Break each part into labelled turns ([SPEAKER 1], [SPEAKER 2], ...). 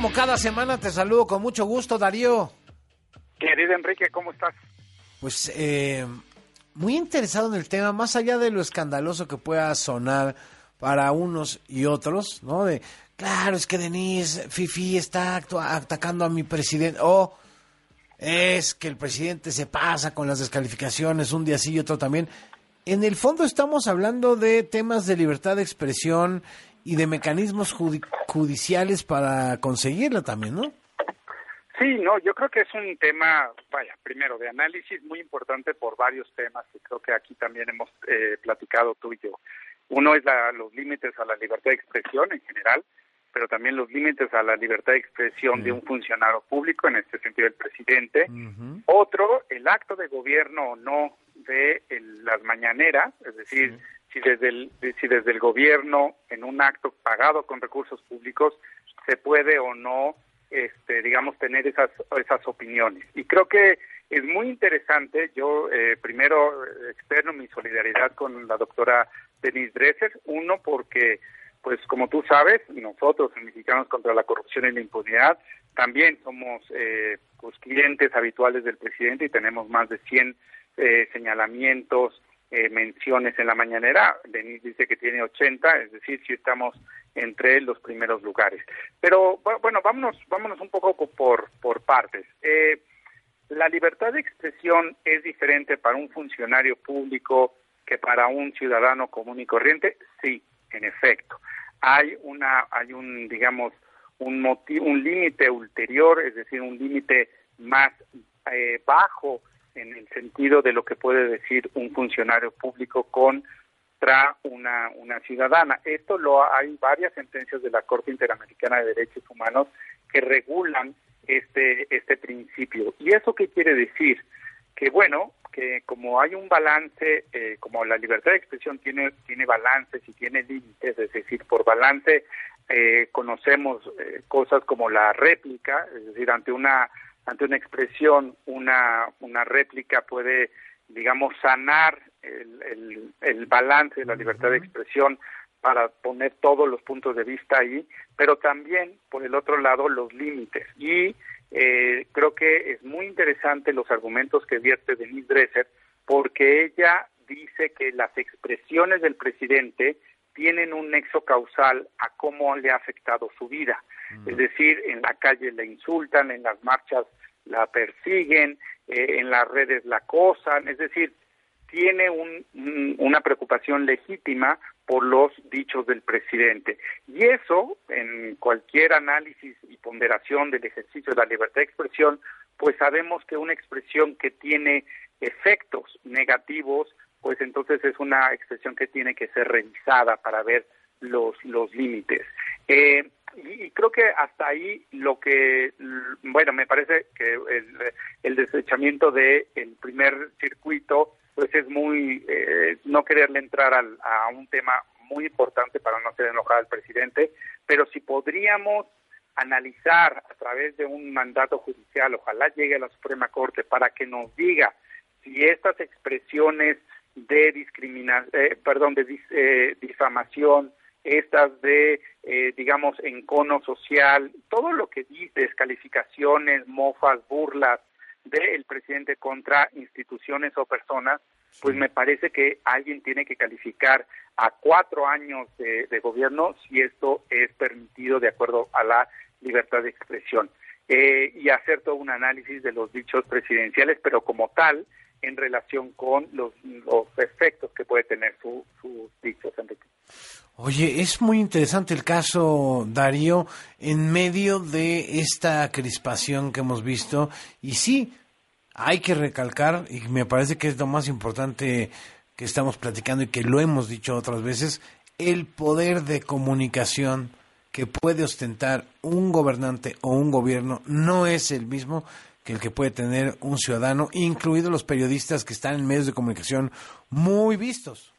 [SPEAKER 1] como cada semana te saludo con mucho gusto, Darío.
[SPEAKER 2] Querido Enrique, ¿cómo estás?
[SPEAKER 1] Pues eh, muy interesado en el tema, más allá de lo escandaloso que pueda sonar para unos y otros, ¿no? De, claro, es que Denise Fifi está atacando a mi presidente, o es que el presidente se pasa con las descalificaciones un día sí y otro también. En el fondo estamos hablando de temas de libertad de expresión y de mecanismos judiciales para conseguirla también, ¿no?
[SPEAKER 2] Sí, no, yo creo que es un tema, vaya, primero de análisis muy importante por varios temas que creo que aquí también hemos eh, platicado tú y yo. Uno es la, los límites a la libertad de expresión en general, pero también los límites a la libertad de expresión de un funcionario público, en este sentido el presidente. Otro, el acto de gobierno o no de las mañaneras, es decir, si desde el si desde el gobierno en un acto pagado con recursos públicos se puede o no este digamos tener esas esas opiniones. Y creo que es muy interesante yo eh, primero externo mi solidaridad con la doctora Denise Dresser uno porque pues como tú sabes nosotros mexicanos contra la corrupción y la impunidad también somos eh, pues clientes habituales del presidente y tenemos más de 100 eh, señalamientos eh, menciones en la mañanera. Denis dice que tiene 80, es decir, si estamos entre los primeros lugares. Pero bueno, vámonos, vámonos un poco por, por partes. Eh, la libertad de expresión es diferente para un funcionario público que para un ciudadano común y corriente. Sí, en efecto. Hay una, hay un, digamos, un motivo, un límite ulterior, es decir, un límite más eh, bajo en el sentido de lo que puede decir un funcionario público contra una, una ciudadana. Esto lo hay varias sentencias de la Corte Interamericana de Derechos Humanos que regulan este este principio. ¿Y eso qué quiere decir? Que bueno, que como hay un balance, eh, como la libertad de expresión tiene tiene balances y tiene límites, es decir, por balance eh, conocemos eh, cosas como la réplica, es decir, ante una ante una expresión, una, una réplica puede, digamos, sanar el, el, balance de la libertad de expresión para poner todos los puntos de vista ahí, pero también, por el otro lado, los límites. Y eh, creo que es muy interesante los argumentos que vierte Denise Dresser, porque ella dice que las expresiones del presidente tienen un nexo causal a cómo le ha afectado su vida. Es decir, en la calle le insultan, en las marchas la persiguen, eh, en las redes la acosan, es decir, tiene un, una preocupación legítima por los dichos del presidente. Y eso, en cualquier análisis y ponderación del ejercicio de la libertad de expresión, pues sabemos que una expresión que tiene efectos negativos, pues entonces es una expresión que tiene que ser revisada para ver los, los límites. Eh, y, creo que hasta ahí lo que, bueno, me parece que el, el desechamiento del el primer circuito, pues es muy, eh, no quererle entrar al, a un tema muy importante para no hacer enojar al presidente, pero si podríamos analizar a través de un mandato judicial, ojalá llegue a la Suprema Corte para que nos diga si estas expresiones de discriminación, eh, perdón, de eh, difamación, estas de, eh, digamos, encono social, todo lo que dice, descalificaciones, mofas, burlas del presidente contra instituciones o personas, pues me parece que alguien tiene que calificar a cuatro años de, gobierno si esto es permitido de acuerdo a la libertad de expresión. Eh, y hacer todo un análisis de los dichos presidenciales, pero como tal, en relación con los, efectos que puede tener sus su dichos, Enrique.
[SPEAKER 1] Oye, es muy interesante el caso, Darío, en medio de esta crispación que hemos visto. Y sí, hay que recalcar, y me parece que es lo más importante que estamos platicando y que lo hemos dicho otras veces, el poder de comunicación que puede ostentar un gobernante o un gobierno no es el mismo el que puede tener un ciudadano, incluidos los periodistas que están en medios de comunicación muy vistos.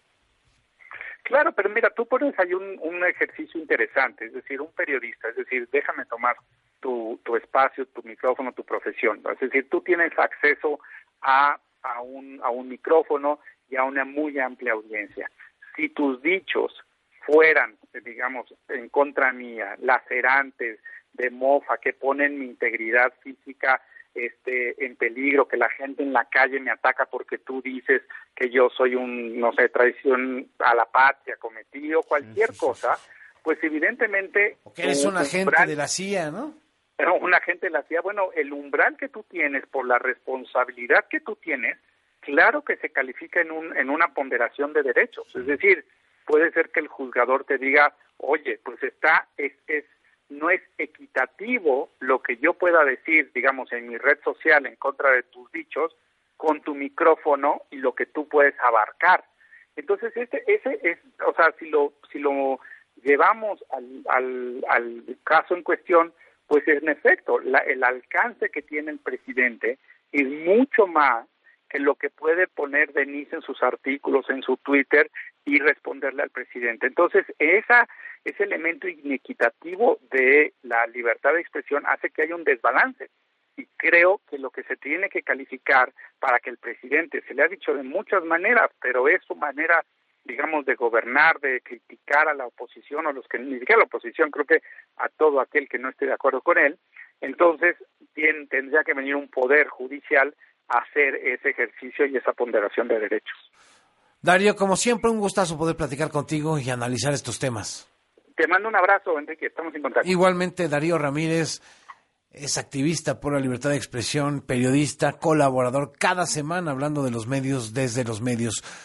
[SPEAKER 2] Claro, pero mira, tú pones ahí un, un ejercicio interesante, es decir, un periodista, es decir, déjame tomar tu, tu espacio, tu micrófono, tu profesión. Es decir, tú tienes acceso a, a, un, a un micrófono y a una muy amplia audiencia. Si tus dichos fueran, digamos, en contra mía, lacerantes, de mofa, que ponen mi integridad física este, en peligro, que la gente en la calle me ataca porque tú dices que yo soy un, no sé, traición a la patria cometido, cualquier cosa, pues evidentemente...
[SPEAKER 1] O que eres un agente de la CIA, ¿no?
[SPEAKER 2] Un agente de la CIA, bueno, el umbral que tú tienes por la responsabilidad que tú tienes, claro que se califica en, un, en una ponderación de derechos. Es decir, puede ser que el juzgador te diga, oye, pues está, es, es, no es equitativo lo que yo pueda decir, digamos, en mi red social en contra de tus dichos, con tu micrófono y lo que tú puedes abarcar. Entonces, ese, ese es, o sea, si lo, si lo llevamos al, al, al caso en cuestión, pues en efecto, la, el alcance que tiene el presidente es mucho más lo que puede poner Denise en sus artículos, en su Twitter y responderle al presidente. Entonces, esa, ese elemento inequitativo de la libertad de expresión hace que haya un desbalance. Y creo que lo que se tiene que calificar para que el presidente, se le ha dicho de muchas maneras, pero es su manera, digamos, de gobernar, de criticar a la oposición o los que ni siquiera a la oposición, creo que a todo aquel que no esté de acuerdo con él, entonces bien, tendría que venir un poder judicial hacer ese ejercicio y esa ponderación de derechos.
[SPEAKER 1] Darío, como siempre, un gustazo poder platicar contigo y analizar estos temas.
[SPEAKER 2] Te mando un abrazo, Enrique, estamos en contacto.
[SPEAKER 1] Igualmente, Darío Ramírez es activista por la libertad de expresión, periodista, colaborador cada semana hablando de los medios desde los medios.